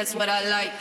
that's what I like.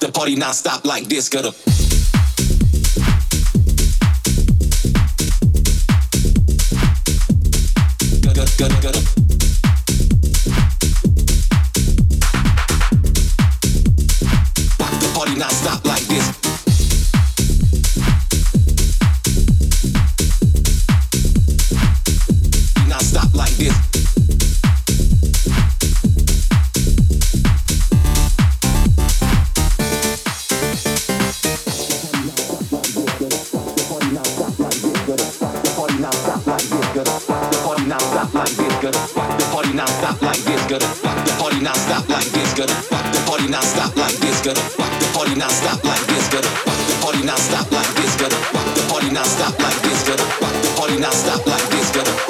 The party not stop like this, gonna. Gonna, gonna, gonna. party stop like this, gonna rock the party not stop like this, gonna rock the party not stop like this, gonna rock the party not like this, gonna the party not like this, gonna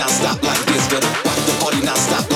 now stop like this. Better the party now stop.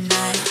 midnight.